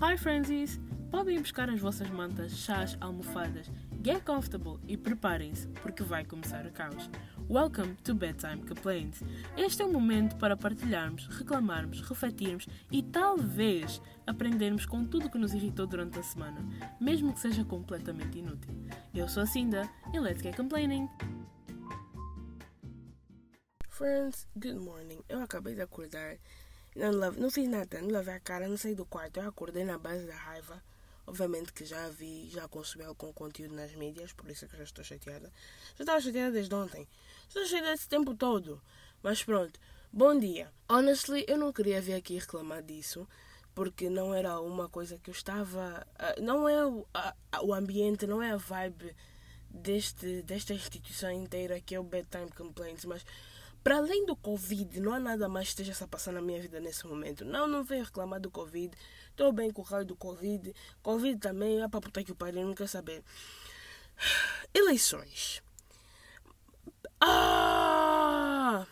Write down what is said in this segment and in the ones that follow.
Hi Frenzies! Podem buscar as vossas mantas, chás, almofadas, get comfortable e preparem-se porque vai começar o caos. Welcome to Bedtime Complaints. Este é o momento para partilharmos, reclamarmos, refletirmos e talvez aprendermos com tudo que nos irritou durante a semana, mesmo que seja completamente inútil. Eu sou a Cinda e let's get complaining! Friends, good morning. Eu acabei de acordar. Não, não fiz nada, não lavei a cara, não saí do quarto. Eu acordei na base da raiva. Obviamente que já vi, já consumi algum conteúdo nas mídias, por isso é que já estou chateada. Já estava chateada desde ontem. Estou chateada esse tempo todo. Mas pronto. Bom dia. Honestly, eu não queria vir aqui reclamar disso, porque não era uma coisa que eu estava. Uh, não é o, uh, o ambiente, não é a vibe deste, desta instituição inteira que é o Bedtime Complaints, mas para além do Covid, não há nada mais que esteja a passar na minha vida nesse momento. Não, não venho reclamar do Covid. Estou bem com o raio do Covid. Covid também, é para puta que o pariu, não quer saber. Eleições. Ah!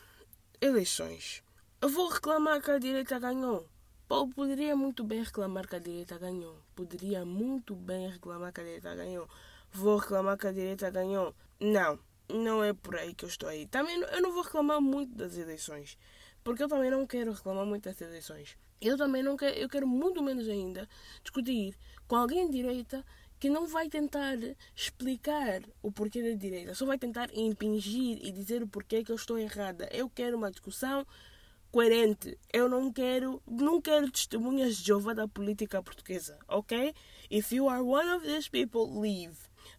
Eleições. Eu vou reclamar que a direita ganhou. Pô, poderia muito bem reclamar que a direita ganhou. Poderia muito bem reclamar que a direita ganhou. Vou reclamar que a direita ganhou. Não não é por aí que eu estou aí. Também eu não vou reclamar muito das eleições, porque eu também não quero reclamar muito das eleições. Eu também não quero, eu quero muito menos ainda discutir com alguém de direita que não vai tentar explicar o porquê da direita, só vai tentar impingir e dizer o porquê que eu estou errada. Eu quero uma discussão coerente. Eu não quero, não quero testemunhas de Jeová da política portuguesa, ok? If you are one of these people, leave.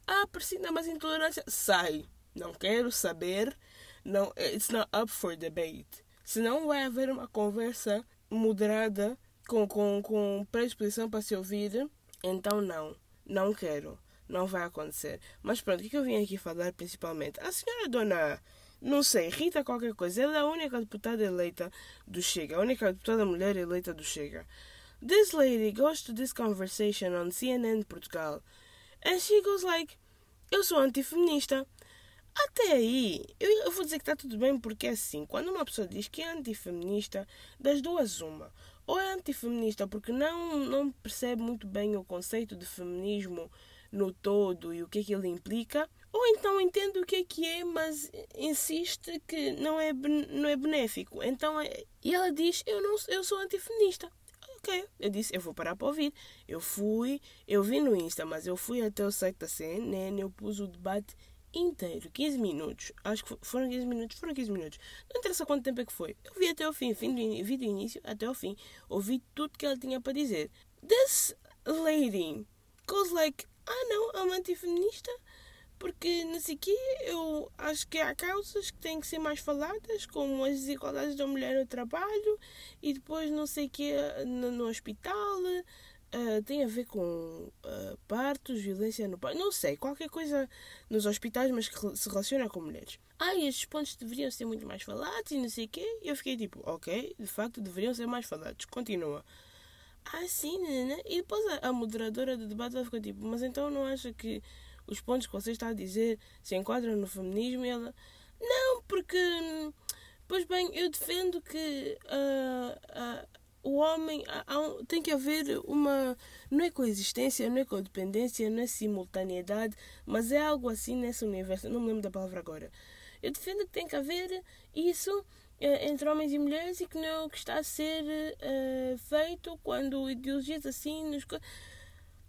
Ah, precisa mais intolerância? Sai. Não quero saber. Não, it's not up for debate. Senão vai haver uma conversa moderada com, com, com predisposição para se ouvir. Então não, não quero. Não vai acontecer. Mas pronto, o que eu vim aqui falar principalmente? A senhora dona, não sei, Rita qualquer coisa, ela é a única deputada eleita do Chega, a única deputada mulher eleita do Chega. This lady goes to this conversation on CNN Portugal and she goes like, eu sou antifeminista. Até aí, eu vou dizer que está tudo bem, porque é assim, quando uma pessoa diz que é antifeminista, das duas uma. Ou é antifeminista porque não, não percebe muito bem o conceito de feminismo no todo e o que é que ele implica, ou então entende o que é que é, mas insiste que não é, não é benéfico. Então, é, e ela diz, eu, não, eu sou antifeminista. Ok, eu disse, eu vou parar para ouvir. Eu fui, eu vi no Insta, mas eu fui até o site da CNN, eu pus o debate inteiro, 15 minutos. Acho que foram 15 minutos, foram 15 minutos. Não interessa quanto tempo é que foi. Eu vi até o fim, fim do, vi do início até o fim. Ouvi tudo que ela tinha para dizer. This lady goes like, ah não, é uma antifeminista porque não sei quê, eu acho que há causas que têm que ser mais faladas, como as desigualdades da mulher no trabalho e depois não sei quê no, no hospital, Uh, tem a ver com uh, partos, violência no parto, não sei, qualquer coisa nos hospitais, mas que se relaciona com mulheres. Ah, e estes pontos deveriam ser muito mais falados e não sei o quê. E eu fiquei tipo, ok, de facto deveriam ser mais falados. Continua. Ah, sim, né, né? E depois a, a moderadora do debate ela ficou tipo, mas então não acha que os pontos que você está a dizer se enquadram no feminismo? E ela, não, porque, pois bem, eu defendo que. Uh, uh, o homem tem que haver uma não é coexistência, não é codependência, não é simultaneidade, mas é algo assim nesse universo. Não me lembro da palavra agora. Eu defendo que tem que haver isso é, entre homens e mulheres e que não é que está a ser é, feito quando ideologias assim nos.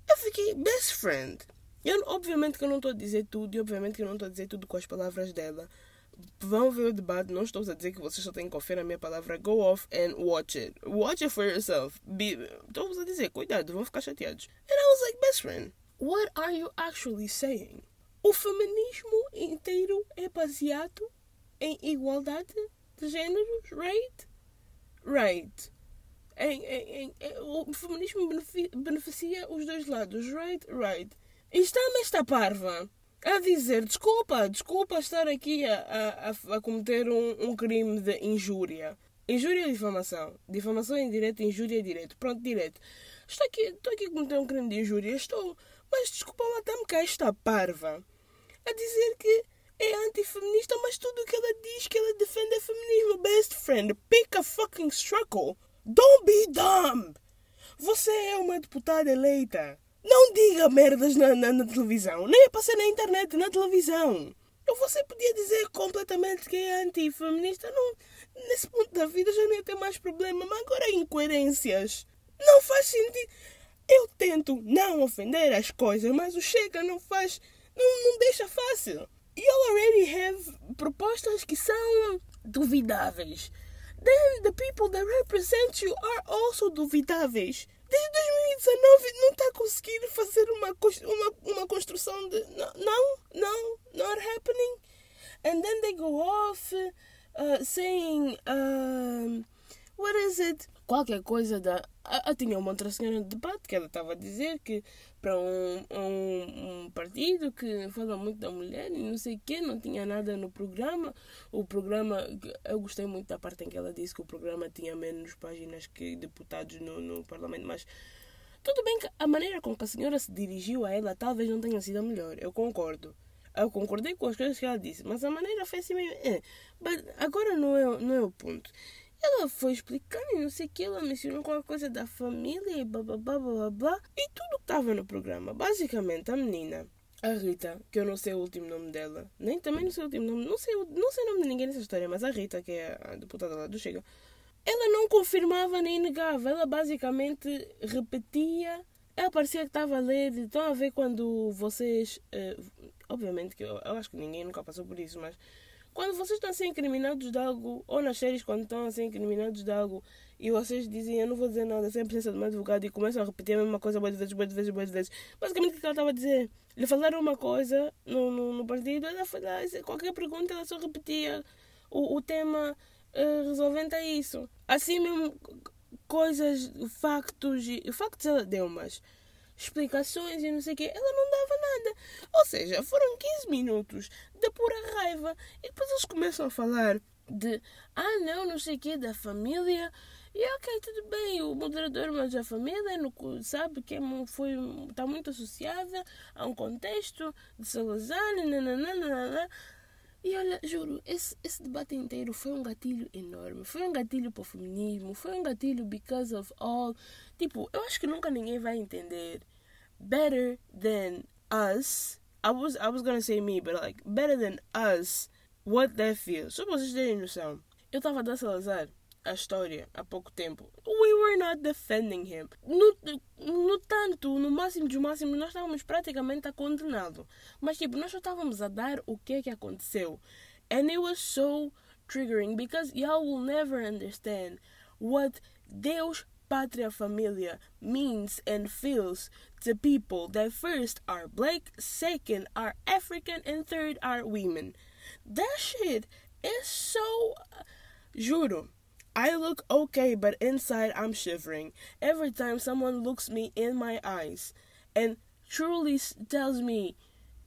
Eu fiquei best friend. Eu, obviamente que eu não estou a dizer tudo e obviamente que eu não estou a dizer tudo com as palavras dela. Vão ver o debate, não estou a dizer que vocês só têm que confiar na minha palavra. Go off and watch it. Watch it for yourself. Be... Estou a dizer, cuidado, vão ficar chateados. And I was like, best friend, what are you actually saying? O feminismo inteiro é baseado em igualdade de géneros, right? Right. Em, em, em, o feminismo beneficia os dois lados, right? Right. E está-me esta parva a dizer desculpa, desculpa estar aqui a, a, a cometer um, um, crime de injúria. Injúria ou difamação? Difamação é indireto, injúria é direto. Pronto, direto. Estou aqui, estou aqui a cometer um crime de injúria, estou. Mas desculpa, matar-me cá esta parva. A dizer que é antifeminista, mas tudo o que ela diz que ela defende é feminismo. Best friend, pick a fucking struggle. Don't be dumb. Você é uma deputada eleita. Não diga merdas na, na, na televisão. Nem é para ser na internet, na televisão. Você podia dizer completamente que é antifeminista. Não, nesse ponto da vida já ia ter mais problema. Mas agora incoerências. Não faz sentido. Eu tento não ofender as coisas, mas o Chega não faz. Não, não deixa fácil. You already have propostas que são duvidáveis. Then the people that represent you are also duvidáveis. Desde 2019 não está conseguindo fazer uma, uma, uma construção de. Não, não, not happening. And then they go off uh, saying. Uh, what is it? Qualquer coisa da. Eu tinha uma outra senhora de debate que ela estava a dizer que para um, um, um, partido que fala muito da mulher e não sei o quê, não tinha nada no programa. O programa, eu gostei muito da parte em que ela disse que o programa tinha menos páginas que deputados no, no Parlamento, mas tudo bem que a maneira com que a senhora se dirigiu a ela talvez não tenha sido a melhor, eu concordo. Eu concordei com as coisas que ela disse, mas a maneira foi assim meio. Mas agora não é, não é o ponto. Ela foi explicando e não sei o que, ela mencionou qualquer coisa da família e blá blá blá blá blá. E tudo que estava no programa. Basicamente, a menina, a Rita, que eu não sei o último nome dela, nem também não sei o último nome, não sei, não sei o nome de ninguém nessa história, mas a Rita, que é a deputada lá do Chega, ela não confirmava nem negava, ela basicamente repetia. Ela parecia que estava a ler, estão a ver quando vocês. Uh, obviamente que eu, eu acho que ninguém nunca passou por isso, mas quando vocês estão a ser incriminados de algo, ou nas séries quando estão a ser incriminados de algo, e vocês dizem, eu não vou dizer nada sem presença de um advogado, e começam a repetir a mesma coisa boas vezes, boas vezes, boas vezes. Basicamente o que ela estava a dizer? Lhe falaram uma coisa no, no, no partido, ela foi lá, qualquer pergunta ela só repetia o, o tema uh, resolvente a isso. Assim mesmo, coisas, factos, e factos ela deu, mas explicações e não sei o quê. Ela não dava nada. Ou seja, foram 15 minutos de pura raiva. E depois eles começam a falar de ah não, não sei o quê, da família. E ok, tudo bem, o moderador, mas a família não, sabe que é foi, está muito associada a um contexto de Salazar, nananana. E olha, juro, esse, esse debate inteiro foi um gatilho enorme. Foi um gatilho para o feminismo, foi um gatilho because of all. Tipo, eu acho que nunca ninguém vai entender better than us. I was, I was gonna say me, but like, better than us, what that feels. Só para vocês terem noção. Eu estava a dar Salazar a história há pouco tempo. We were not defending him. No, no tanto, no máximo dos máximos, nós estávamos praticamente a condená-lo. Mas tipo, nós só estávamos a dar o que é que aconteceu. And it was so triggering because y'all will never understand what Deus Pátria Família means and feels to people that first are black, second are African, and third are women. That shit is so. Uh, juro. I look okay, but inside I'm shivering every time someone looks me in my eyes and truly tells me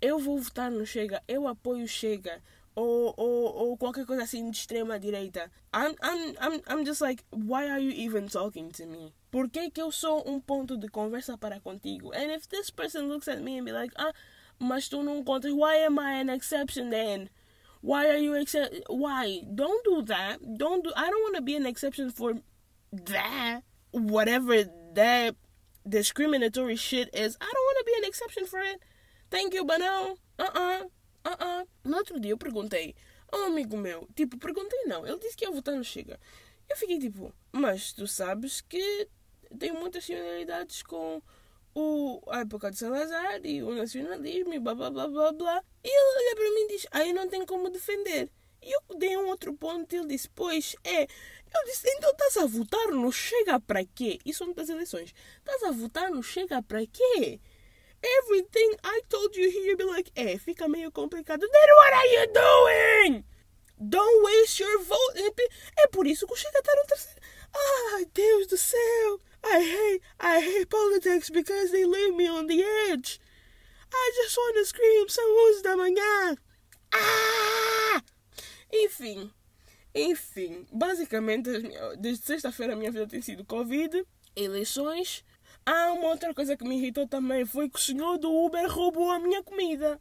eu vou votar no Chega, eu apoio Chega, ou, ou, ou qualquer coisa assim de extrema direita. I'm, I'm, I'm, I'm just like, why are you even talking to me? Por que, que eu sou um ponto de conversa para contigo? And if this person looks at me and be like, ah, mas tu não contas, why am I an exception then? Why are you accept? Why? Don't do that. Don't do. I don't want to be an exception for that. Whatever that discriminatory shit is. I don't want to be an exception for it. Thank you, but no. Uh-uh. Uh-uh. No outro dia eu perguntei a um amigo meu. Tipo, perguntei não. Ele disse que ia votar no Chega. Eu fiquei tipo, mas tu sabes que tem muitas similaridades com o, a época de Salazar e o nacionalismo e blá blá blá blá blá. E ele olha para mim e diz: Aí não tem como defender. E eu dei um outro ponto e ele disse: Pois é. Eu disse: Então estás a votar no Chega para quê? Isso são das eleições. Estás a votar no Chega para quê? Everything I told you here, be like, é, fica meio complicado. Then what are you doing? Don't waste your vote. É por isso que o Chega está no terceiro. Ai, Deus do céu. I hate, I hate politics because they leave me on the edge. I just want to scream, são 11 da manhã. Ah! Enfim, enfim, basicamente, desde sexta-feira a minha vida tem sido Covid, eleições. Ah, uma outra coisa que me irritou também foi que o senhor do Uber roubou a minha comida.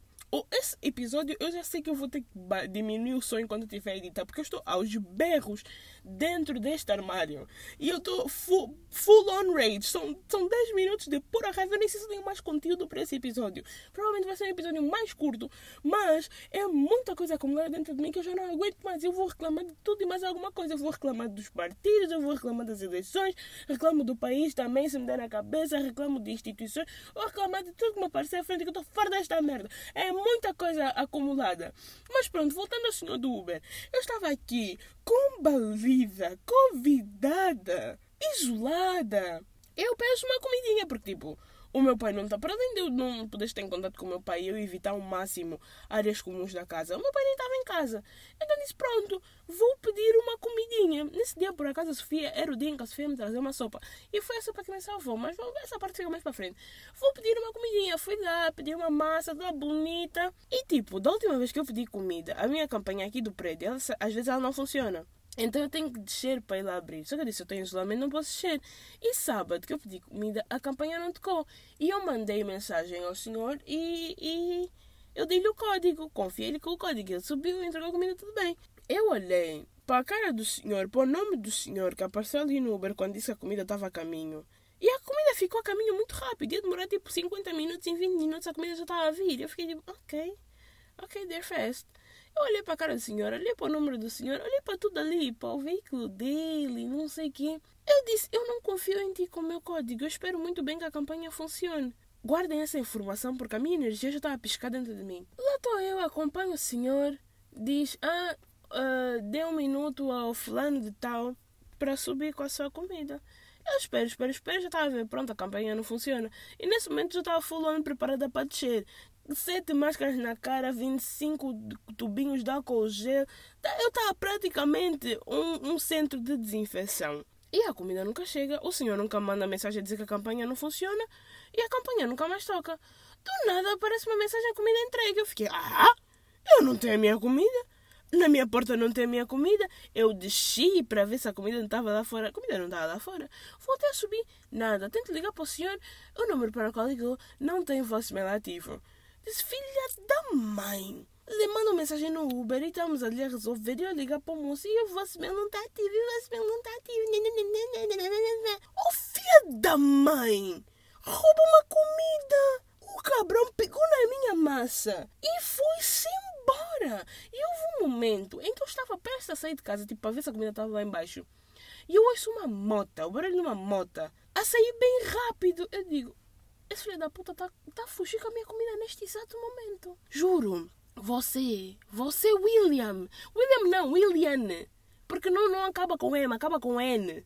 Esse episódio eu já sei que eu vou ter que diminuir o som enquanto estiver editar, porque eu estou aos berros dentro deste armário. E eu estou full, full on rage. São, são 10 minutos de pura raiva. Eu nem sei se tenho mais conteúdo para esse episódio. Provavelmente vai ser um episódio mais curto, mas é muita coisa acumulada dentro de mim que eu já não aguento mais. Eu vou reclamar de tudo e mais alguma coisa. Eu vou reclamar dos partidos, eu vou reclamar das eleições, reclamo do país também, se me der na cabeça, reclamo de instituições, vou reclamar de tudo que me aparecer à frente, que eu estou fora desta merda. É muita coisa acumulada. Mas pronto, voltando ao senhor do Uber. Eu estava aqui combalida, convidada, isolada. Eu peço uma comidinha, porque tipo, o meu pai não está para além de eu não poder estar em contato com o meu pai e eu evitar ao máximo áreas comuns da casa. O meu pai nem estava em casa. Então disse: Pronto, vou pedir uma comidinha. Nesse dia, por acaso, a Sofia era o dia em que a Sofia me trazia uma sopa. E foi a sopa que me salvou. Mas essa parte fica mais para frente. Vou pedir uma comidinha. Fui lá, pedi uma massa toda bonita. E tipo, da última vez que eu pedi comida, a minha campanha aqui do prédio, ela, às vezes ela não funciona. Então eu tenho que descer para ir lá abrir. Só que eu disse, eu tenho isolamento, não posso descer. E sábado que eu pedi comida, a campanha não tocou. E eu mandei mensagem ao senhor e, e eu dei-lhe o código. Confiei-lhe com o código. Ele subiu, entregou a comida, tudo bem. Eu olhei para a cara do senhor, para o nome do senhor que apareceu ali no Uber quando disse que a comida estava a caminho. E a comida ficou a caminho muito rápido. Ia demorar tipo 50 minutos, em 20 minutos a comida já estava a vir. Eu fiquei tipo, ok, ok, they're fast. Eu olhei para a cara do senhor, olhei para o número do senhor, olhei para tudo ali, para o veículo dele, não sei o quê. Eu disse, eu não confio em ti com o meu código, eu espero muito bem que a campanha funcione. Guardem essa informação porque a minha energia já estava a piscar dentro de mim. Lá estou eu, acompanho o senhor, diz, ah, uh, dê um minuto ao fulano de tal para subir com a sua comida. Eu espero, espero, espero, já estava a ver, pronto, a campanha não funciona. E nesse momento já estava full on preparada para descer sete máscaras na cara, 25 tubinhos de álcool gel. Tá, eu estava praticamente um, um centro de desinfecção. E a comida nunca chega, o senhor nunca manda mensagem a dizer que a campanha não funciona e a campanha nunca mais toca. Do nada aparece uma mensagem comida entregue. Eu fiquei, ah, eu não tenho a minha comida. Na minha porta não tem a minha comida. Eu desci para ver se a comida não estava lá fora. A comida não estava lá fora. Voltei a subir. Nada. Tento ligar para o senhor. O número para o qual ligou não tem voicemail ativo. Filha da mãe. Manda uma mensagem no Uber e estamos ali a resolver. E eu ligo para o moço e o voicemail não está ativo. E o voicemail não está ativo. Oh, filha da mãe. Rouba uma comida. O cabrão pegou na minha massa e foi-se embora. E houve um momento em que eu estava prestes a sair de casa, tipo, para ver se a comida estava lá embaixo. E eu ouço uma mota, o barulho de uma mota, a sair bem rápido. Eu digo, esse filho da puta tá, tá a fugir com a minha comida neste exato momento. Juro. Você, você William. William não, William. Porque não, não acaba com M, acaba com N.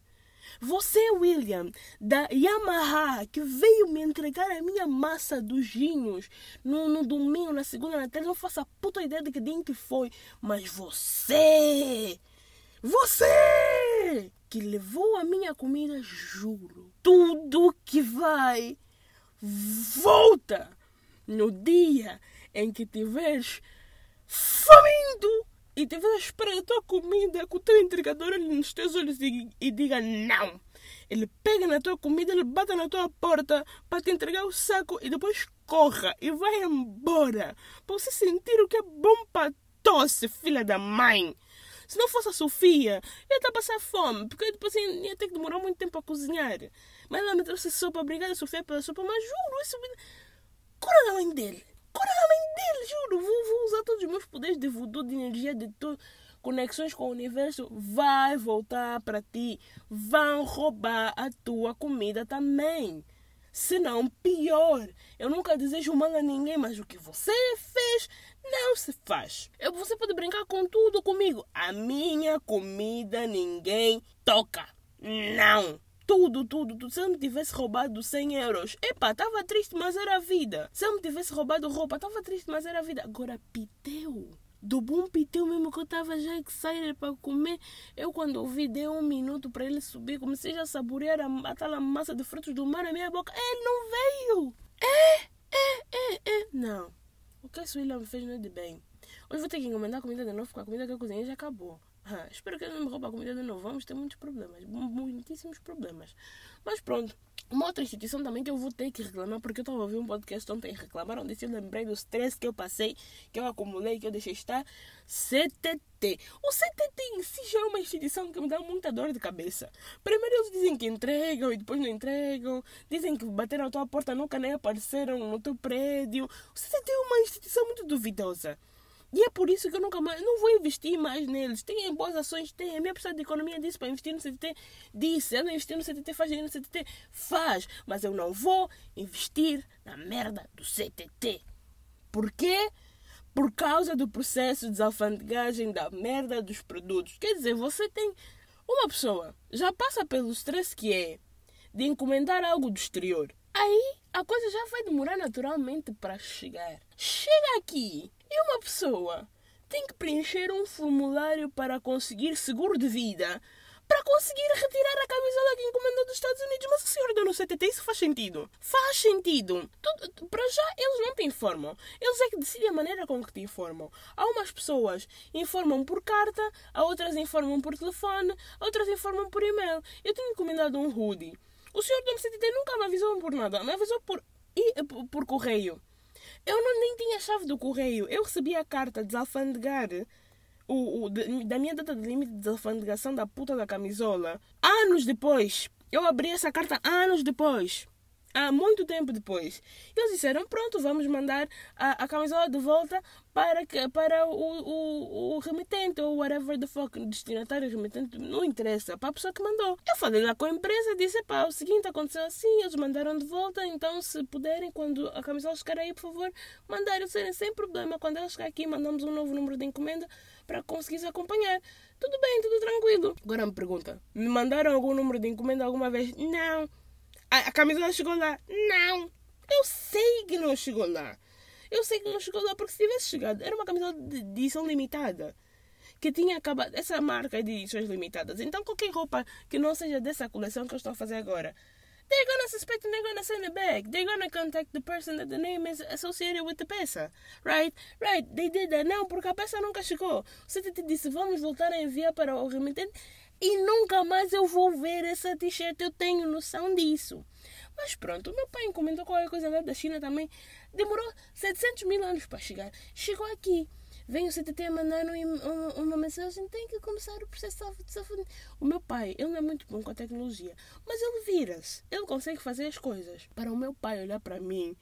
Você, William, da Yamaha, que veio me entregar a minha massa dos ginhos no, no domingo, na segunda, na terça, não faço a puta ideia de que dia que foi. Mas você, você, que levou a minha comida, juro, tudo que vai volta no dia em que tiveres faminto e tiveres a esperar a tua comida com o teu entregador nos teus olhos e, e diga não. Ele pega na tua comida, ele bate na tua porta para te entregar o saco e depois corra e vai embora. Para você sentir o que é bom para tosse, filha da mãe. Se não fosse a Sofia, eu ia passar fome, porque depois assim, ia ter que demorar muito tempo a cozinhar. Mas ela me trouxe sopa, obrigada Sofia pela sopa, mas juro, isso. Cura da mãe dele. Cura da mãe dele, juro. Vou, vou usar todos os meus poderes de voodoo, de energia, de tudo conexões com o universo, vai voltar para ti. Vão roubar a tua comida também. Se não, pior. Eu nunca desejo mal a ninguém, mas o que você fez não se faz. Você pode brincar com tudo comigo. A minha comida ninguém toca. Não tudo, tudo, tudo. Se eu me tivesse roubado 100 euros, epa, estava triste, mas era a vida. Se eu me tivesse roubado roupa, estava triste, mas era a vida. Agora, piteu. Do bom piteu mesmo que eu estava já excited para comer. Eu, quando ouvi, dei um minuto para ele subir. Comecei já a saborear a, aquela massa de frutos do mar na minha boca. Ele não veio. É, é, é, é. Não. O que esse William fez não é de bem. Hoje vou ter que encomendar comida de novo, porque a comida que eu cozinhei já acabou. Ah, espero que ele não me roube a comida de novo. Vamos ter muitos problemas. Muitíssimos problemas. Mas pronto. Uma outra instituição também que eu vou ter que reclamar, porque eu estava a ouvir um podcast ontem reclamaram disso. Eu lembrei do stress que eu passei, que eu acumulei, que eu deixei estar. CTT. O CTT em si já é uma instituição que me dá muita dor de cabeça. Primeiro eles dizem que entregam e depois não entregam. Dizem que bateram a tua porta nunca nem apareceram no teu prédio. O CTT é uma instituição muito duvidosa. E é por isso que eu nunca mais, não vou investir mais neles. Tem boas ações, tem. A minha pessoa de economia disse para investir no CTT. Disse, ela investir no CTT, faz dinheiro no CTT. Faz. Mas eu não vou investir na merda do CTT. Por quê? Por causa do processo de desalfandigagem da merda dos produtos. Quer dizer, você tem uma pessoa, já passa pelo stress que é de encomendar algo do exterior. Aí a coisa já vai demorar naturalmente para chegar. Chega aqui e uma pessoa tem que preencher um formulário para conseguir seguro de vida, para conseguir retirar a camisola que encomendou dos Estados Unidos. Mas o senhor deu no CTT, isso faz sentido? Faz sentido. Tudo, para já, eles não te informam. Eles é que decidem a maneira com que te informam. Há umas pessoas informam por carta, há outras informam por telefone, outras informam por e-mail. Eu tenho encomendado um hoodie. O senhor do CTT nunca me avisou por nada, me avisou por, por, por correio. Eu não, nem tinha chave do correio. Eu recebi a carta de desalfandegar o, o, da minha data de limite de desalfandegação da puta da camisola. Anos depois. Eu abri essa carta anos depois há muito tempo depois. Eles disseram: pronto, vamos mandar a, a camisola de volta para, para o, o, o remitente ou whatever the fuck, destinatário remitente, não interessa, para a pessoa que mandou. Eu falei lá com a empresa, disse: pá, o seguinte aconteceu assim, eles mandaram de volta, então se puderem, quando a camisola chegar aí, por favor, mandarem serem sem problema. Quando ela chegar aqui, mandamos um novo número de encomenda para conseguir acompanhar. Tudo bem, tudo tranquilo. Agora me pergunta: me mandaram algum número de encomenda alguma vez? Não. A, a camisola chegou lá? Não. Eu sei que não chegou lá. Eu sei que não chegou lá porque se tivesse chegado, era uma camisola de edição limitada. Que tinha acabado. Essa marca de edições limitadas. Então qualquer roupa que não seja dessa coleção que eu estou a fazer agora. They're gonna suspect and they're gonna send it back. They're gonna contact the person that the name is associated with the peça. Right? Right. They did that. Não, porque a peça nunca chegou. Você te disse, vamos voltar a enviar para o remitente e nunca mais eu vou ver essa t-shirt. Eu tenho noção disso. Mas pronto, meu pai encomendou qualquer coisa lá da China também. Demorou 700 mil anos para chegar. Chegou aqui. Vem o CTT a mandar uma, uma mensagem. Tem que começar o processo de saúde. O meu pai, ele não é muito bom com a tecnologia. Mas ele vira-se. Ele consegue fazer as coisas. Para o meu pai olhar para mim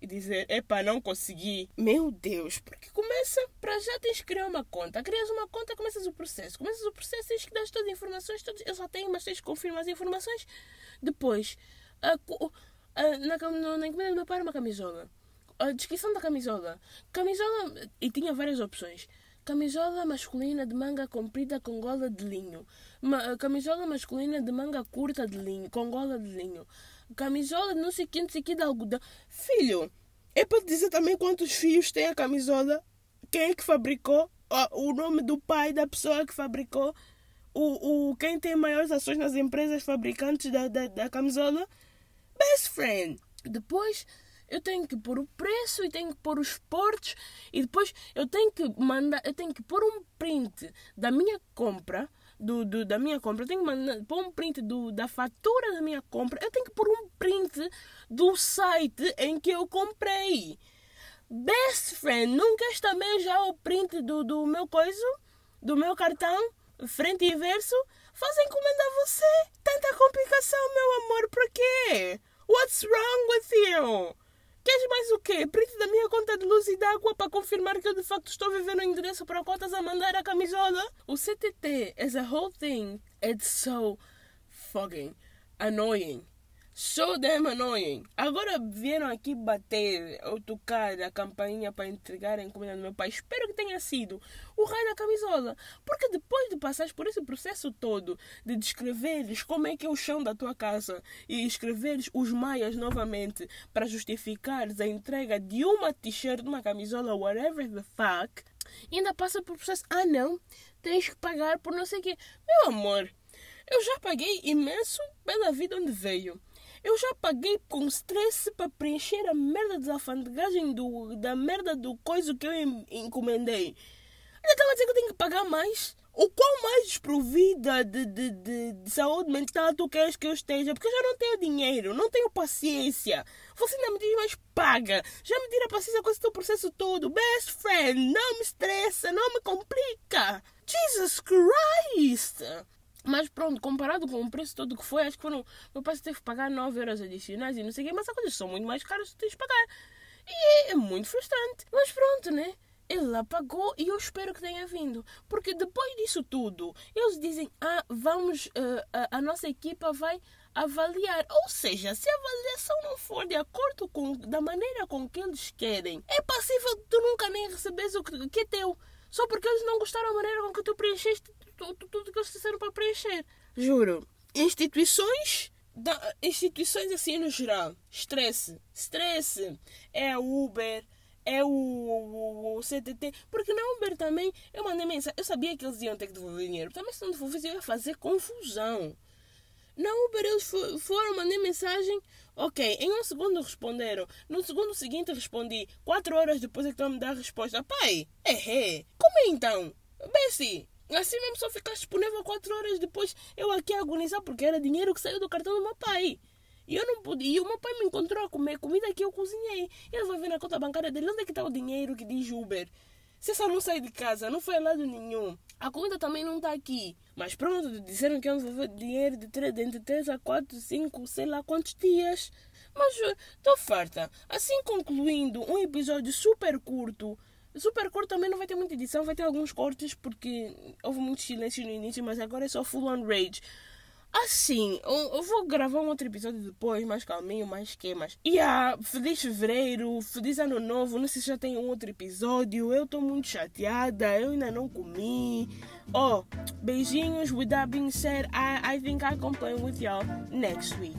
e dizer, para não conseguir. Meu Deus, porque começa, para já tens que criar uma conta. Crias uma conta, começas o processo. Começas o processo, tens que dar todas as informações. Todos, eu só tenho, mas tens que confirmar as informações. Depois, a, a, na, na encomenda do meu pai era uma camisola. A descrição da camisola. Camisola, e tinha várias opções. Camisola masculina de manga comprida com gola de linho. Ma, camisola masculina de manga curta de linho, com gola de linho camisola, não sei que, não sei que, de algodão. Filho, é para dizer também quantos fios tem a camisola, quem é que fabricou, o nome do pai da pessoa que fabricou, o, o, quem tem maiores ações nas empresas fabricantes da, da, da camisola. Best friend. Depois eu tenho que pôr o preço e tenho que pôr os portos e depois eu tenho que mandar, eu tenho que pôr um print da minha compra do, do, da minha compra, eu tenho que mandar, pôr um print do, da fatura da minha compra, eu tenho que pôr um print do site em que eu comprei. Best friend, queres também já o print do, do meu coisa, do meu cartão, frente e verso? Faz encomenda a você. Tanta complicação, meu amor, por quê? What's wrong with you? Queres mais o quê? Print da minha conta de luz e de água para confirmar que eu de facto estou vivendo o endereço para cotas a mandar a camisola? O CTT as a whole thing, it's so fucking annoying. So damn annoying. Agora vieram aqui bater ou tocar a campainha para entregar a encomenda do meu pai. Espero que tenha sido o raio da camisola. Porque depois de passares por esse processo todo, de descreveres como é que é o chão da tua casa e escreveres os maias novamente para justificares a entrega de uma t-shirt, uma camisola, whatever the fuck, ainda passa por processo. Ah, não, tens que pagar por não sei o quê. Meu amor, eu já paguei imenso pela vida onde veio. Eu já paguei com stress para preencher a merda da alfandegagem do, da merda do coisa que eu encomendei. Ainda estava a dizer que eu tenho que pagar mais. o quão mais desprovida de, de, de, de, saúde mental tu queres que eu esteja? Porque eu já não tenho dinheiro, não tenho paciência. Você ainda me diz mais paga. Já me tira paciência com esse teu processo todo. Best friend, não me estressa, não me complica. Jesus Christ! Mas pronto, comparado com o preço todo que foi, acho que foram. Meu pai teve que pagar 9 euros adicionais e não sei o quê, mas as coisas são muito mais caras que tens de pagar. E é muito frustrante. Mas pronto, né? Ele apagou e eu espero que tenha vindo. Porque depois disso tudo, eles dizem: ah, vamos, uh, a, a, nossa equipa vai avaliar. Ou seja, se a avaliação não for de acordo com da maneira com que eles querem, é passível de tu nunca nem receberes o que, que é teu. Só porque eles não gostaram da maneira com que tu preencheste tudo, tudo que eles disseram para preencher. Juro. Instituições da, instituições assim no geral. Estresse. Estresse. É a Uber, é o, o, o, CTT. Porque na Uber também eu mandei mensagem. Eu sabia que eles iam ter que devolver dinheiro. Também se não devolvesse eu ia fazer confusão. Na Uber eles foram, mandei mensagem. Ok, em um segundo responderam. No segundo seguinte respondi. Quatro horas depois é que estão a me dar a resposta. Pai, errei. Como é então? Bessie, assim mesmo só ficar disponível quatro horas depois. Eu aqui a agonizar porque era dinheiro que saiu do cartão do meu pai. E eu não pude. E o meu pai me encontrou a comer comida que eu cozinhei. Ele vai ver na conta bancária dele onde é que está o dinheiro que diz Uber. Se só não sai de casa, não foi a lado nenhum. A comida também não está aqui. Mas pronto, disseram que iam devolver dinheiro de 3, de 3 a 4, 5, sei lá quantos dias. Mas estou farta. Assim concluindo um episódio super curto. Super curto também não vai ter muita edição, vai ter alguns cortes porque houve muito silêncio no início, mas agora é só full on rage. Assim, eu, vou gravar um outro episódio depois, mais calminho, mais esquemas. E yeah, feliz fevereiro, feliz ano novo. Não sei se já tem um outro episódio. Eu tô muito chateada, eu ainda não comi. Oh, beijinhos. With that being said, I, I think I complain with y'all next week.